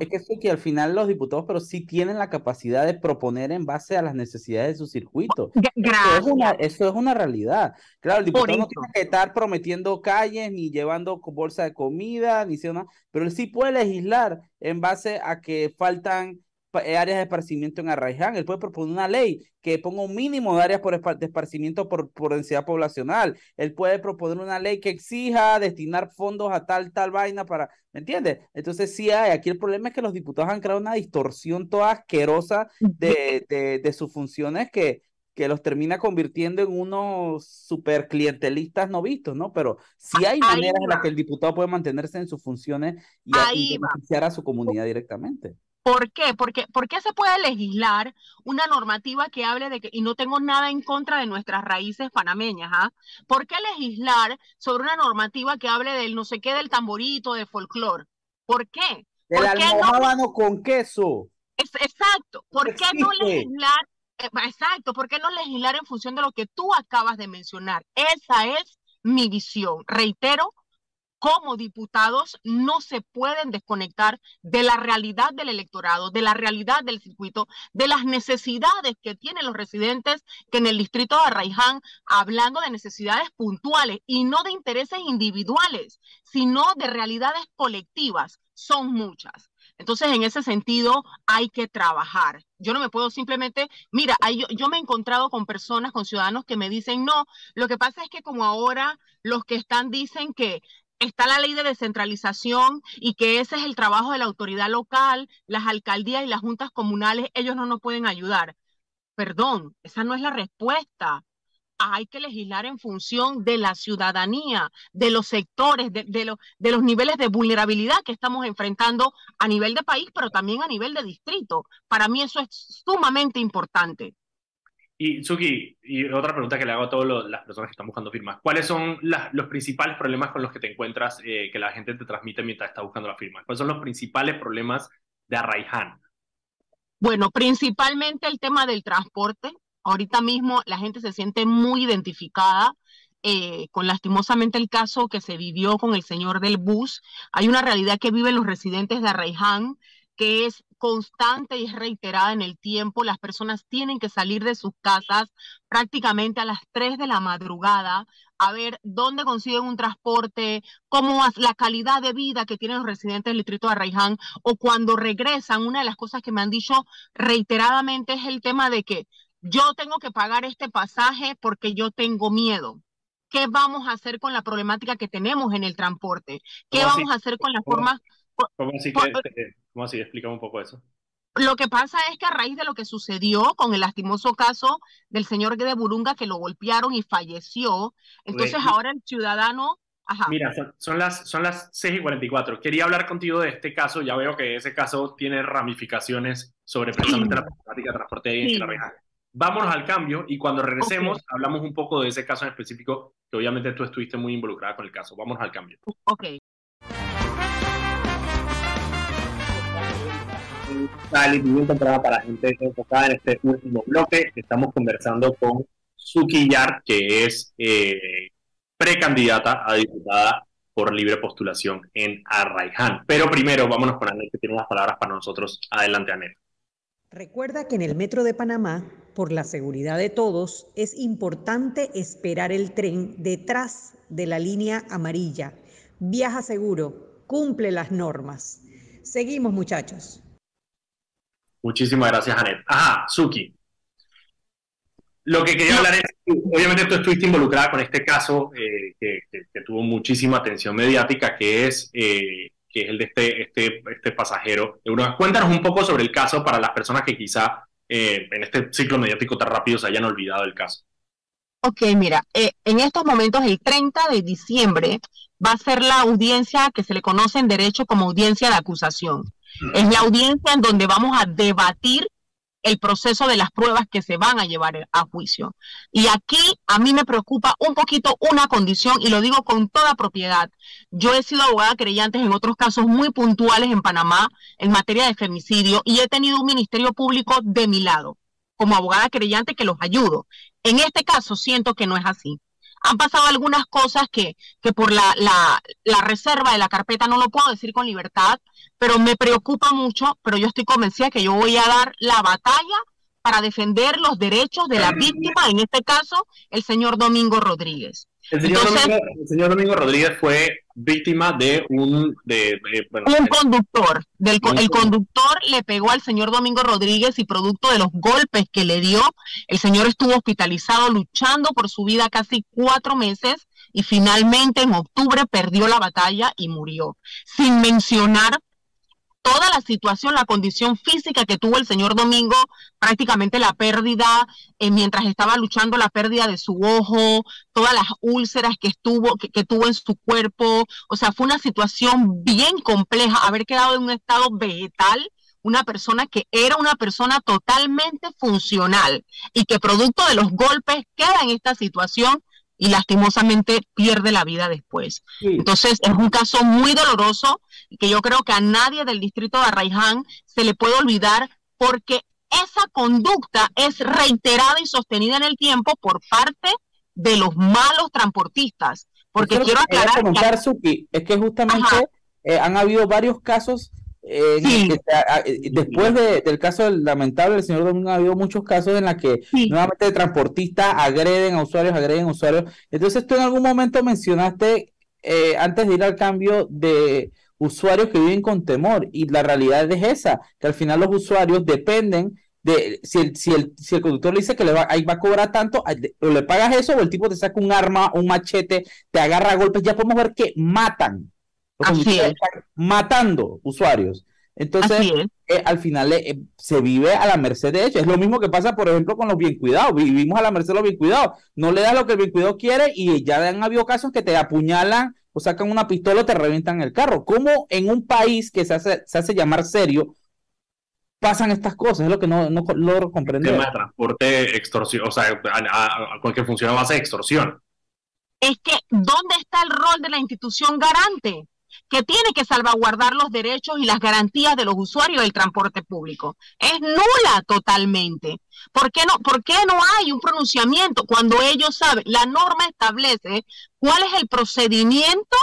B: que, es que, al final los diputados, pero sí tienen la capacidad de proponer en base a las necesidades de su circuito. Eso es, una, eso es una realidad. Claro, el diputado no tiene que estar prometiendo calles, ni llevando bolsa de comida, ni sea pero él sí puede legislar en base a que faltan eh, áreas de esparcimiento en Arraiján. Él puede proponer una ley que ponga un mínimo de áreas por de esparcimiento por, por densidad poblacional. Él puede proponer una ley que exija destinar fondos a tal, tal vaina para, ¿me entiendes? Entonces sí hay, aquí el problema es que los diputados han creado una distorsión toda asquerosa de, de, de sus funciones que, que los termina convirtiendo en unos super clientelistas no vistos, ¿no? Pero sí hay maneras en las que el diputado puede mantenerse en sus funciones y, y beneficiar a su comunidad directamente.
I: ¿Por qué? Porque, ¿Por qué se puede legislar una normativa que hable de que, y no tengo nada en contra de nuestras raíces panameñas, ¿ah? ¿Por qué legislar sobre una normativa que hable del no sé qué, del tamborito, del folclore? ¿Por qué?
B: Del almohábano con queso.
I: Es, exacto. ¿Por qué no legislar? Eh, exacto. ¿Por qué no legislar en función de lo que tú acabas de mencionar? Esa es mi visión. Reitero, como diputados no se pueden desconectar de la realidad del electorado, de la realidad del circuito, de las necesidades que tienen los residentes que en el distrito de Arraiján, hablando de necesidades puntuales y no de intereses individuales, sino de realidades colectivas, son muchas. Entonces, en ese sentido, hay que trabajar. Yo no me puedo simplemente, mira, yo, yo, me he encontrado con personas, con ciudadanos que me dicen, no, lo que pasa es que como ahora los que están dicen que está la ley de descentralización y que ese es el trabajo de la autoridad local, las alcaldías y las juntas comunales, ellos no nos pueden ayudar. Perdón, esa no es la respuesta. Hay que legislar en función de la ciudadanía, de los sectores, de, de, de los niveles de vulnerabilidad que estamos enfrentando a nivel de país, pero también a nivel de distrito. Para mí eso es sumamente importante.
A: Y Suki, y otra pregunta que le hago a todas las personas que están buscando firmas, ¿cuáles son los principales problemas con los que te encuentras eh, que la gente te transmite mientras está buscando la firma? ¿Cuáles son los principales problemas de Arraiján?
I: Bueno, principalmente el tema del transporte. Ahorita mismo la gente se siente muy identificada eh, con lastimosamente el caso que se vivió con el señor del bus. Hay una realidad que viven los residentes de Arraiján que es constante y es reiterada en el tiempo. Las personas tienen que salir de sus casas prácticamente a las 3 de la madrugada a ver dónde consiguen un transporte, cómo la calidad de vida que tienen los residentes del distrito de Arraiján, o cuando regresan, una de las cosas que me han dicho reiteradamente es el tema de que yo tengo que pagar este pasaje porque yo tengo miedo. ¿Qué vamos a hacer con la problemática que tenemos en el transporte? ¿Qué vamos a hacer con la forma...
A: ¿Cómo así que, ¿Cómo así? Explícame un poco eso.
I: Lo que pasa es que a raíz de lo que sucedió con el lastimoso caso del señor de Burunga que lo golpearon y falleció, entonces ahora el ciudadano...
A: Mira, son, las, son las 6 y 44. Quería hablar contigo de este caso. Ya veo que ese caso tiene ramificaciones sobre precisamente la problemática de transporte ahí en la región. Vámonos al cambio y cuando regresemos hablamos un poco de ese caso en específico, que obviamente tú estuviste muy involucrada con el caso. Vámonos al cambio.
I: Ok.
A: Sal y pimienta para gente enfocada en este último bloque. Estamos conversando con Suki Yar, que es eh, precandidata a diputada por libre postulación en Arraiján. Pero primero, vámonos con Anet, que tiene unas palabras para nosotros. Adelante, Anet.
H: Recuerda que en el Metro de Panamá, por la seguridad de todos, es importante esperar el tren detrás de la línea amarilla. Viaja seguro, cumple las normas. Seguimos, muchachos.
A: Muchísimas gracias, Janet. Ajá, Suki. Lo que quería hablar es, obviamente tú estuviste involucrada con este caso eh, que, tuvo muchísima atención mediática, que es, eh, que es el de este, este, este pasajero. Cuéntanos un poco sobre el caso para las personas que quizá eh, en este ciclo mediático tan rápido se hayan olvidado del caso.
I: Ok, mira, en estos momentos, el 30 de diciembre, va a ser la audiencia que se le conoce en derecho como audiencia de acusación. Es la audiencia en donde vamos a debatir el proceso de las pruebas que se van a llevar a juicio. Y aquí a mí me preocupa un poquito una condición, y lo digo con toda propiedad. Yo he sido abogada creyente en otros casos muy puntuales en Panamá en materia de femicidio y he tenido un ministerio público de mi lado, como abogada creyente que los ayudo. En este caso siento que no es así han pasado algunas cosas que, que por la, la, la, reserva de la carpeta no lo puedo decir con libertad, pero me preocupa mucho, pero yo estoy convencida que yo voy a dar la batalla para defender los derechos de la víctima, en este caso, el señor Domingo Rodríguez.
A: El señor, Domingo, Rodríguez fue víctima de un... De,
I: un conductor. Del, el conductor le pegó al señor Domingo Rodríguez y producto de los golpes que le dio, el señor estuvo hospitalizado luchando por su vida casi cuatro meses y finalmente en octubre perdió la batalla y murió. Sin mencionar toda la situación, la condición física que tuvo el señor Domingo, prácticamente la pérdida, eh, mientras estaba luchando la pérdida de su ojo, todas las úlceras que, estuvo, que, tuvo en su cuerpo, o sea, fue una situación bien compleja, haber quedado en un estado vegetal, una persona que era una persona totalmente funcional y que producto de los golpes queda en esta situación y lastimosamente pierde la vida después. Entonces es un caso muy doloroso que yo creo que a nadie del distrito de Arraiján se le puede olvidar porque esa conducta es reiterada y sostenida en el tiempo por parte de los malos transportistas. Porque quiero aclarar...
B: es que justamente eh, han habido varios casos eh, eh, después del caso lamentable del señor Domingo, ha habido muchos casos en los que nuevamente transportistas agreden a usuarios, agreden a usuarios. Entonces, tú en algún momento mencionaste, antes de ir al cambio, de usuarios que viven con temor. Y la realidad es esa, que al final los usuarios dependen de si el, si el, si el conductor le dice que le va, ahí va a cobrar tanto, o le pagas eso, o el tipo te saca un arma, un machete, te agarra a golpes, ya podemos ver que matan. Así es. matando usuarios. Entonces, eh, al final eh, se vive a la merced de ellos. Es lo mismo que pasa, por ejemplo, con los bien cuidados. Vivimos a la merced de los bien cuidados. No le das lo que el bien cuidado quiere y ya han habido casos que te apuñalan o sacan una pistola o te revientan el carro. ¿Cómo en un país que se hace, se hace llamar serio pasan estas cosas? Es lo que no, no logro comprender.
A: El tema de transporte, extorsión, o sea, a, a, cualquier función a base de extorsión.
I: Es que, ¿dónde está el rol de la institución garante? Que tiene que salvaguardar los derechos y las garantías de los usuarios del transporte público. Es nula totalmente. ¿Por qué no, por qué no hay un pronunciamiento cuando ellos saben? La norma establece cuál es el procedimiento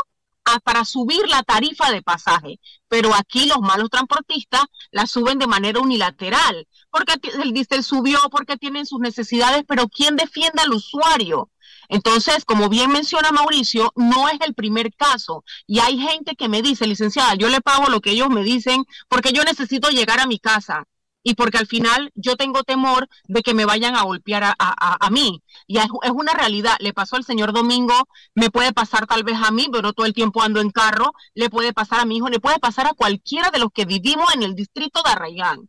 I: para subir la tarifa de pasaje, pero aquí los malos transportistas la suben de manera unilateral, porque el diésel subió, porque tienen sus necesidades, pero ¿quién defiende al usuario? Entonces, como bien menciona Mauricio, no es el primer caso. Y hay gente que me dice, licenciada, yo le pago lo que ellos me dicen porque yo necesito llegar a mi casa y porque al final yo tengo temor de que me vayan a golpear a, a, mí. Y es, una realidad. Le pasó al señor Domingo, me puede pasar tal vez a mí, pero todo el tiempo ando en carro, le puede pasar a mi hijo, le puede pasar a cualquiera de los que vivimos en el distrito de Arraigán.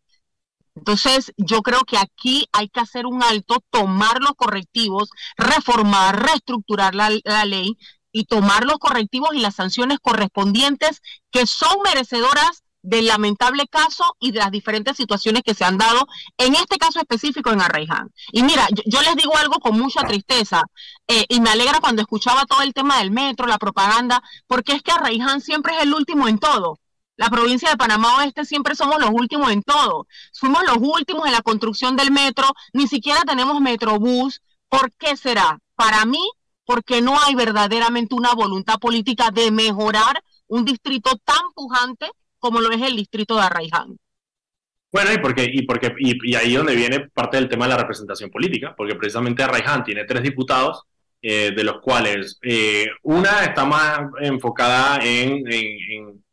I: Entonces, yo creo que aquí hay que hacer un alto, tomar los correctivos, reformar, reestructurar la, ley y tomar los correctivos y las sanciones correspondientes que son merecedoras del lamentable caso y de las diferentes situaciones que se han dado, en este caso específico en Arraiján. Y mira, yo, les digo algo con mucha tristeza, eh, y me alegra cuando escuchaba todo el tema del metro, la propaganda, porque es que Arraiján siempre es el último en todo. La provincia de Panamá Oeste siempre somos los últimos en todo. Fuimos los últimos en la construcción del metro, ni siquiera tenemos metrobús. ¿Por qué será? Para mí, porque no hay verdaderamente una voluntad política de mejorar un distrito tan pujante como lo es el distrito de Arraiján.
A: Bueno, y porque, y porque, y, ahí donde viene parte del tema de la representación política, porque precisamente Arraiján tiene tres diputados, eh, de los cuales eh, una está más enfocada en en,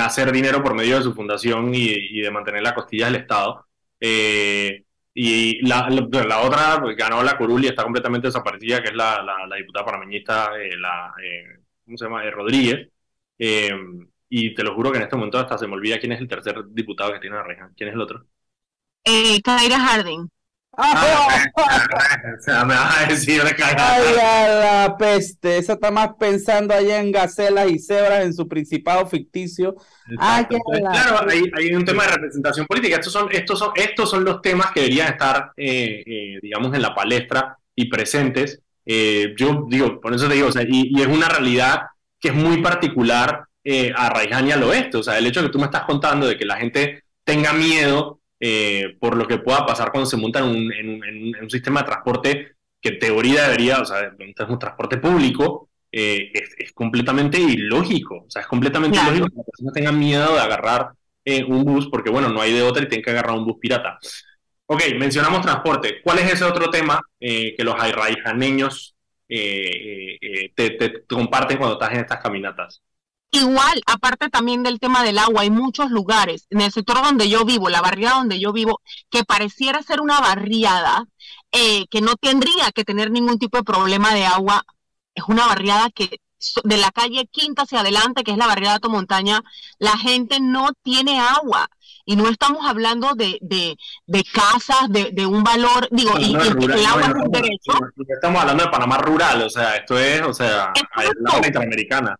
A: hacer dinero por medio de su fundación y, de mantener la costilla del Estado. Eh, y la, la, otra pues, ganó la curul y está completamente desaparecida, que es la, la, diputada panameñista, eh, la, eh, ¿cómo se llama? Rodríguez. y te lo juro que en este momento hasta se me olvida quién es el tercer diputado que tiene la reja. ¿Quién es el otro?
I: Eh, Harding.
A: Ah, me vas a decir
B: Ay, la peste. Esa está más pensando allá en gacelas y cebras en su principado ficticio.
A: claro, hay, un tema de representación política. Estos son, estos son, estos son los temas que deberían estar, eh, eh, digamos, en la palestra y presentes. Eh, yo digo, por eso te digo, y, es una realidad que es muy particular a Raiján y al oeste. O sea, el hecho que tú me estás contando de que la gente tenga miedo eh, por lo que pueda pasar cuando se montan en un, sistema de transporte que en teoría debería, o sea, es un transporte público, eh, es, completamente ilógico. O sea, es completamente ilógico que las personas tengan miedo de agarrar eh, un bus porque, bueno, no hay de otra y tienen que agarrar un bus pirata. Ok, mencionamos transporte. ¿Cuál es ese otro tema que los airraijaneños te, te comparten cuando estás en estas caminatas?
I: Igual, aparte también del tema del agua, hay muchos lugares en el sector donde yo vivo, la barriada donde yo vivo, que pareciera ser una barriada eh, que no tendría que tener ningún tipo de problema de agua. Es una barriada que de la calle Quinta hacia adelante, que es la barriada de Montaña, la gente no tiene agua. Y no estamos hablando de, de, de casas de, de, un valor, digo, y, el agua es un derecho.
A: Estamos hablando de Panamá rural, o sea, esto es, o sea, la interamericana.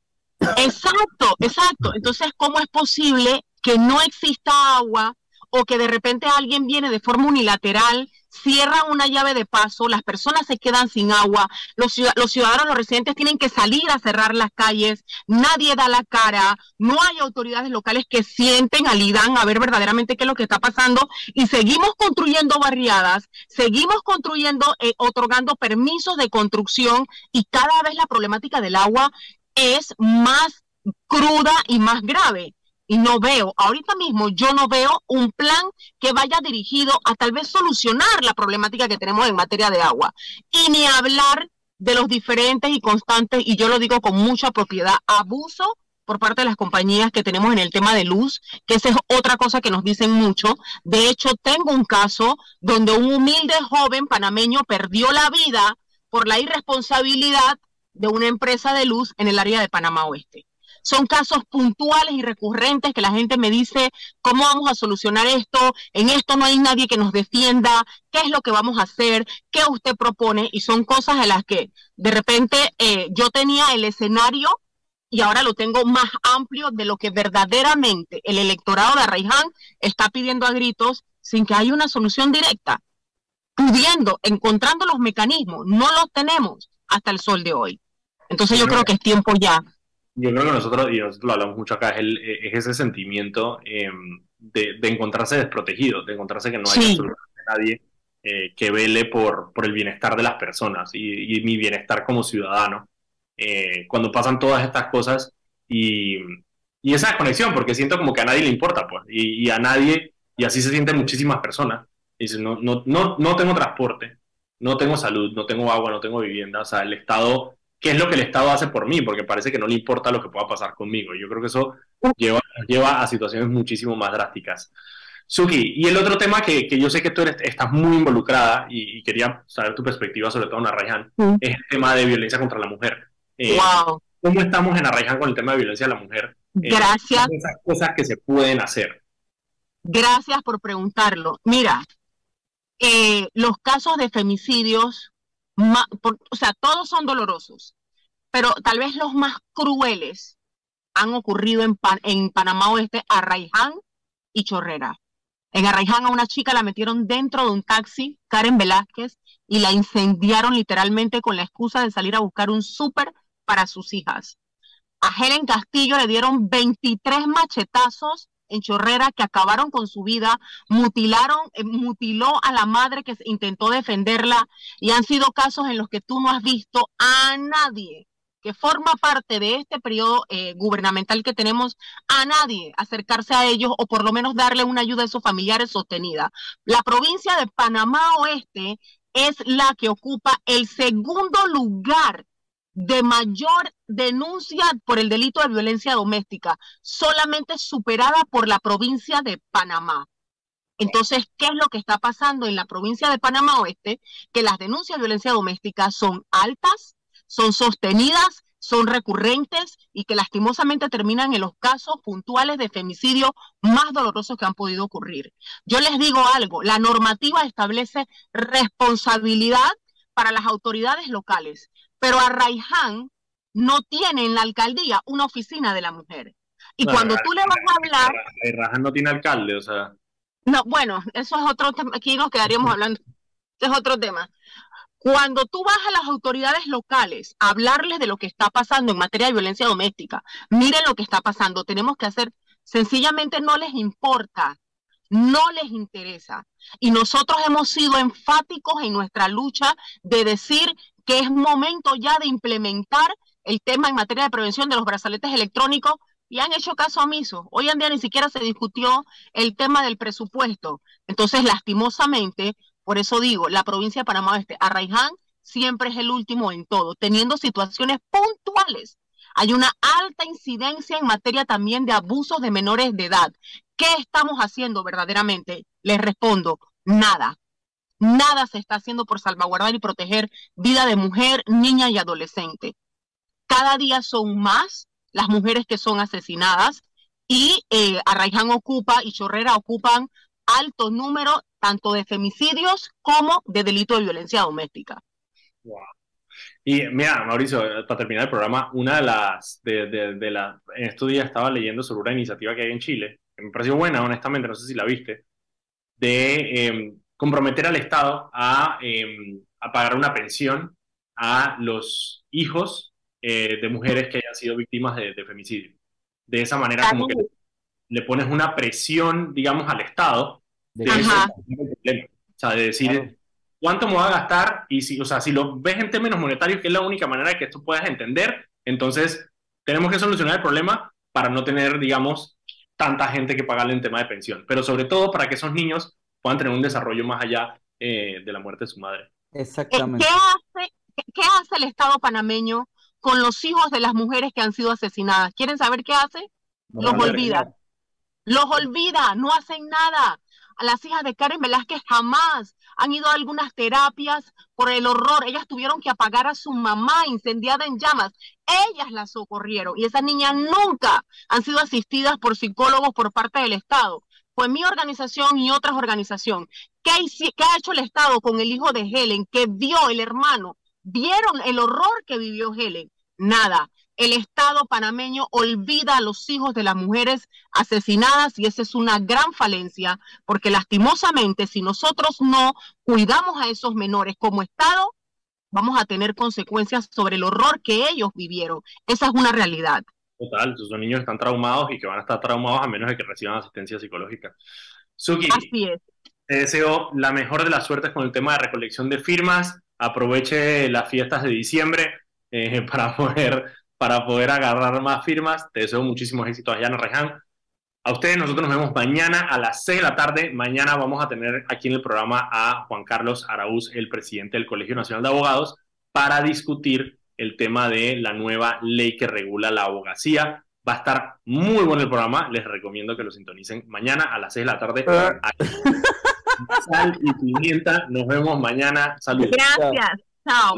I: Exacto, exacto. Entonces, ¿cómo es posible que no exista agua o que de repente alguien viene de forma unilateral, cierra una llave de paso, las personas se quedan sin agua, los, ciudadanos, los residentes tienen que salir a cerrar las calles, nadie da la cara, no hay autoridades locales que sienten al IDAN a ver verdaderamente qué es lo que está pasando y seguimos construyendo barriadas, seguimos construyendo, eh, otorgando permisos de construcción y cada vez la problemática del agua es más cruda y más grave y no veo, ahorita mismo yo no veo un plan que vaya dirigido a tal vez solucionar la problemática que tenemos en materia de agua. Y ni hablar de los diferentes y constantes, y yo lo digo con mucha propiedad, abuso por parte de las compañías que tenemos en el tema de luz, que esa es otra cosa que nos dicen mucho. De hecho, tengo un caso donde un humilde joven panameño perdió la vida por la irresponsabilidad de una empresa de luz en el área de Panamá Oeste. Son casos puntuales y recurrentes que la gente me dice, ¿cómo vamos a solucionar esto? En esto no hay nadie que nos defienda. ¿Qué es lo que vamos a hacer? ¿Qué usted propone? Y son cosas en las que de repente eh, yo tenía el escenario y ahora lo tengo más amplio de lo que verdaderamente el electorado de Arraiján está pidiendo a gritos sin que haya una solución directa. Pudiendo, encontrando los mecanismos, no los tenemos hasta el sol de hoy. Entonces yo creo que es tiempo ya
A: yo creo que nosotros, y nosotros lo hablamos mucho acá, es, el, es ese sentimiento em, de, de, encontrarse desprotegido, de encontrarse que no hay absolutamente nadie eh, que vele por, por el bienestar de las personas y, mi bienestar como ciudadano. Eh, cuando pasan todas estas cosas y, y, esa conexión, porque siento como que a nadie le importa, pues, y, y a nadie, y así se sienten muchísimas personas. Dicen, no, no, no, no tengo transporte, no tengo salud, no tengo agua, no tengo vivienda, o sea, el Estado qué es lo que el Estado hace por mí, porque parece que no le importa lo que pueda pasar conmigo. Yo creo que eso lleva, lleva a situaciones muchísimo más drásticas. Suki, y el otro tema que, que yo sé que tú eres, estás muy involucrada y, quería saber tu perspectiva, sobre todo en Arraiján, es el tema de violencia contra la mujer.
I: Eh, wow.
A: ¿Cómo estamos en Arraiján con el tema de violencia de la mujer?
I: Eh, Gracias.
A: Esas cosas que se pueden hacer.
I: Gracias por preguntarlo. Mira, eh, los casos de femicidios o sea, todos son dolorosos, pero tal vez los más crueles han ocurrido en, en Panamá Oeste, Arraiján y Chorrera. En Arraiján a una chica la metieron dentro de un taxi, Karen Velázquez, y la incendiaron literalmente con la excusa de salir a buscar un súper para sus hijas. A Helen Castillo le dieron 23 machetazos en Chorrera que acabaron con su vida, mutilaron, eh, mutiló a la madre que intentó defenderla y han sido casos en los que tú no has visto a nadie que forma parte de este periodo eh, gubernamental que tenemos, a nadie acercarse a ellos o por lo menos darle una ayuda a sus familiares sostenida. La provincia de Panamá Oeste es la que ocupa el segundo lugar de mayor denuncia por el delito de violencia doméstica, solamente superada por la provincia de Panamá. Entonces, ¿qué es lo que está pasando en la provincia de Panamá Oeste? Que las denuncias de violencia doméstica son altas, son sostenidas, son recurrentes y que lastimosamente terminan en los casos puntuales de femicidio más dolorosos que han podido ocurrir. Yo les digo algo, la normativa establece responsabilidad para las autoridades locales, pero Arraiján no tiene en la alcaldía una oficina de la mujer. Y cuando tú le vas a hablar...
A: Arraiján no tiene alcalde, o sea...
I: No, bueno, eso es otro tema, aquí nos quedaríamos hablando, es otro tema. Cuando tú vas a las autoridades locales a hablarles de lo que está pasando en materia de violencia doméstica, miren lo que está pasando, tenemos que hacer, sencillamente no les importa, no les interesa. Y nosotros hemos sido enfáticos en nuestra lucha de decir que es momento ya de implementar el tema en materia de prevención de los brazaletes electrónicos y han hecho caso omiso. Hoy en día ni siquiera se discutió el tema del presupuesto. Entonces, lastimosamente, por eso digo, la provincia de Panamá Oeste, Arraiján, siempre es el último en todo, teniendo situaciones puntuales. Hay una alta incidencia en materia también de abusos de menores de edad. ¿Qué estamos haciendo verdaderamente? Les respondo, nada. Nada se está haciendo por salvaguardar y proteger vida de mujer, niña y adolescente. Cada día son más las mujeres que son asesinadas y eh, Arraiján ocupa y Chorrera ocupan alto número tanto de femicidios como de delito de violencia doméstica.
A: Y mira, Mauricio, para terminar el programa, una de las, de, de, en estos días estaba leyendo sobre una iniciativa que hay en Chile, que me pareció buena, honestamente, no sé si la viste, de em, comprometer al Estado a, em, a, pagar una pensión a los hijos eh, de mujeres que hayan sido víctimas de, femicidio. De esa manera, como que le pones una presión, digamos, al Estado de, o sea, de decir, ¿cuánto me va a gastar? Y si, o sea, si lo ves en términos monetarios, que es la única manera de que tú puedas entender, entonces tenemos que solucionar el problema para no tener, digamos, tanta gente que pagarle en tema de pensión, pero sobre todo para que esos niños puedan tener un desarrollo más allá eh, de la muerte de su madre.
I: Exactamente. ¿Qué hace, ¿Qué hace el Estado panameño con los hijos de las mujeres que han sido asesinadas? ¿Quieren saber qué hace? los olvida. Los olvida, no hacen nada. A las hijas de Karen Velázquez jamás han ido a algunas terapias por el horror. Ellas tuvieron que apagar a su mamá incendiada en llamas. Ellas la socorrieron y esas niñas nunca han sido asistidas por psicólogos por parte del Estado. Fue mi organización y otras organizaciones. ¿Qué, ¿Qué ha hecho el Estado con el hijo de Helen que vio el hermano? ¿Vieron el horror que vivió Helen? Nada el Estado panameño olvida a los hijos de las mujeres asesinadas y esa es una gran falencia, porque lastimosamente si nosotros no cuidamos a esos menores como Estado, vamos a tener consecuencias sobre el horror que ellos vivieron. Esa es una realidad.
A: Total, esos niños están traumados y que van a estar traumados a menos de que reciban asistencia psicológica. Suki, Así es. te deseo la mejor de las suertes con el tema de recolección de firmas. Aproveche las fiestas de diciembre eh, para poder para poder agarrar más firmas. Te deseo muchísimos éxitos allá en Reján. A ustedes, nosotros nos vemos mañana a las 6 de la tarde. Mañana vamos a tener aquí en el programa a Juan Carlos Araúz, el presidente del Colegio Nacional de Abogados, para discutir el tema de la nueva ley que regula la abogacía. Va a estar muy bueno el programa. Les recomiendo que lo sintonicen mañana a las 6 de la tarde. Ah. Sal y pimienta. Nos vemos mañana. Saludos.
I: Gracias. Chao.